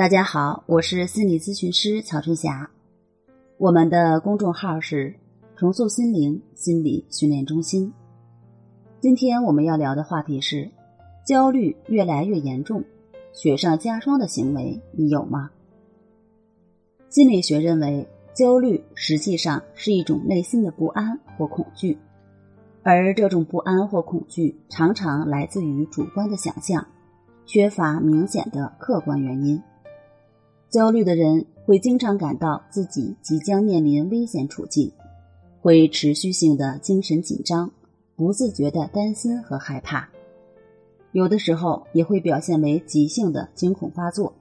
大家好，我是心理咨询师曹春霞。我们的公众号是“重塑心灵心理训练中心”。今天我们要聊的话题是：焦虑越来越严重，雪上加霜的行为，你有吗？心理学认为，焦虑实际上是一种内心的不安或恐惧，而这种不安或恐惧常常来自于主观的想象，缺乏明显的客观原因。焦虑的人会经常感到自己即将面临危险处境，会持续性的精神紧张，不自觉的担心和害怕，有的时候也会表现为急性的惊恐发作，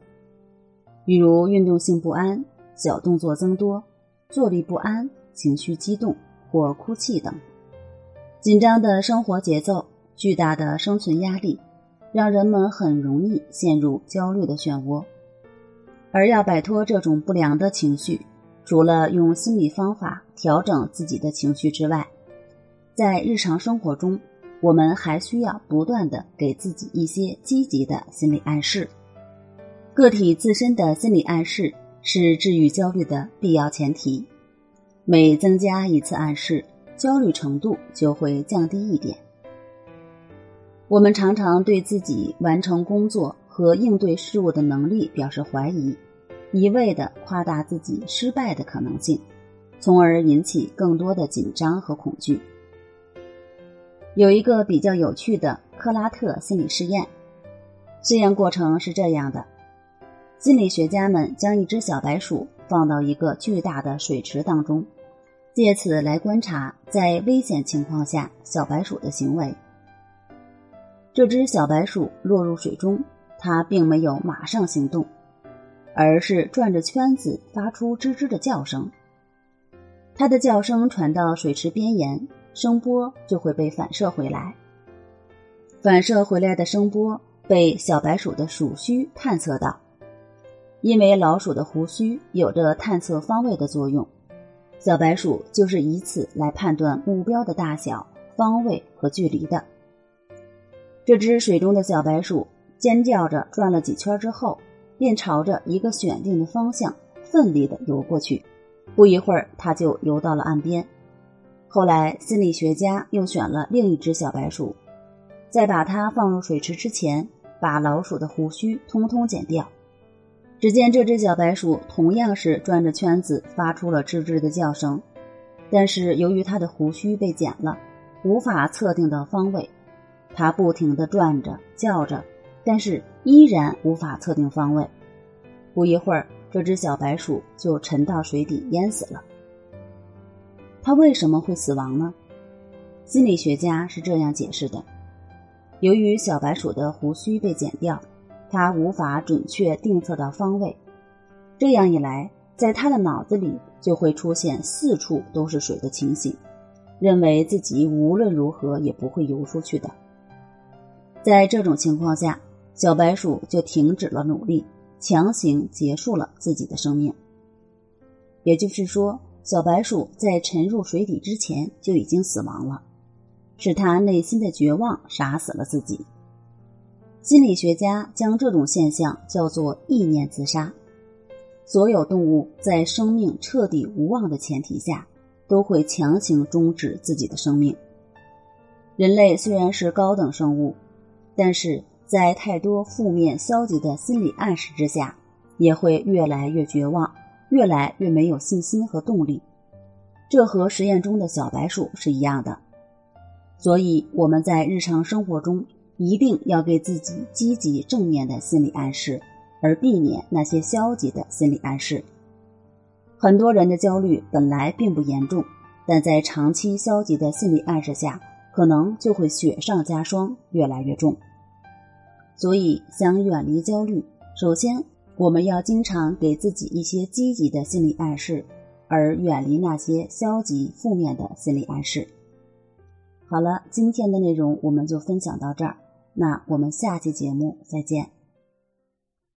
比如运动性不安、小动作增多、坐立不安、情绪激动或哭泣等。紧张的生活节奏、巨大的生存压力，让人们很容易陷入焦虑的漩涡。而要摆脱这种不良的情绪，除了用心理方法调整自己的情绪之外，在日常生活中，我们还需要不断的给自己一些积极的心理暗示。个体自身的心理暗示是治愈焦虑的必要前提，每增加一次暗示，焦虑程度就会降低一点。我们常常对自己完成工作。和应对事物的能力表示怀疑，一味的夸大自己失败的可能性，从而引起更多的紧张和恐惧。有一个比较有趣的克拉特心理试验，试验过程是这样的：心理学家们将一只小白鼠放到一个巨大的水池当中，借此来观察在危险情况下小白鼠的行为。这只小白鼠落入水中。它并没有马上行动，而是转着圈子发出吱吱的叫声。它的叫声传到水池边沿，声波就会被反射回来。反射回来的声波被小白鼠的鼠须探测到，因为老鼠的胡须有着探测方位的作用，小白鼠就是以此来判断目标的大小、方位和距离的。这只水中的小白鼠。尖叫着转了几圈之后，便朝着一个选定的方向奋力地游过去。不一会儿，它就游到了岸边。后来，心理学家又选了另一只小白鼠，在把它放入水池之前，把老鼠的胡须通通剪掉。只见这只小白鼠同样是转着圈子发出了吱吱的叫声，但是由于它的胡须被剪了，无法测定的方位，它不停地转着叫着。但是依然无法测定方位。不一会儿，这只小白鼠就沉到水底淹死了。它为什么会死亡呢？心理学家是这样解释的：由于小白鼠的胡须被剪掉，它无法准确定测到方位。这样一来，在它的脑子里就会出现四处都是水的情形，认为自己无论如何也不会游出去的。在这种情况下，小白鼠就停止了努力，强行结束了自己的生命。也就是说，小白鼠在沉入水底之前就已经死亡了，是他内心的绝望杀死了自己。心理学家将这种现象叫做意念自杀。所有动物在生命彻底无望的前提下，都会强行终止自己的生命。人类虽然是高等生物，但是。在太多负面、消极的心理暗示之下，也会越来越绝望，越来越没有信心和动力。这和实验中的小白鼠是一样的。所以我们在日常生活中一定要给自己积极正面的心理暗示，而避免那些消极的心理暗示。很多人的焦虑本来并不严重，但在长期消极的心理暗示下，可能就会雪上加霜，越来越重。所以，想远离焦虑，首先我们要经常给自己一些积极的心理暗示，而远离那些消极负面的心理暗示。好了，今天的内容我们就分享到这儿，那我们下期节目再见。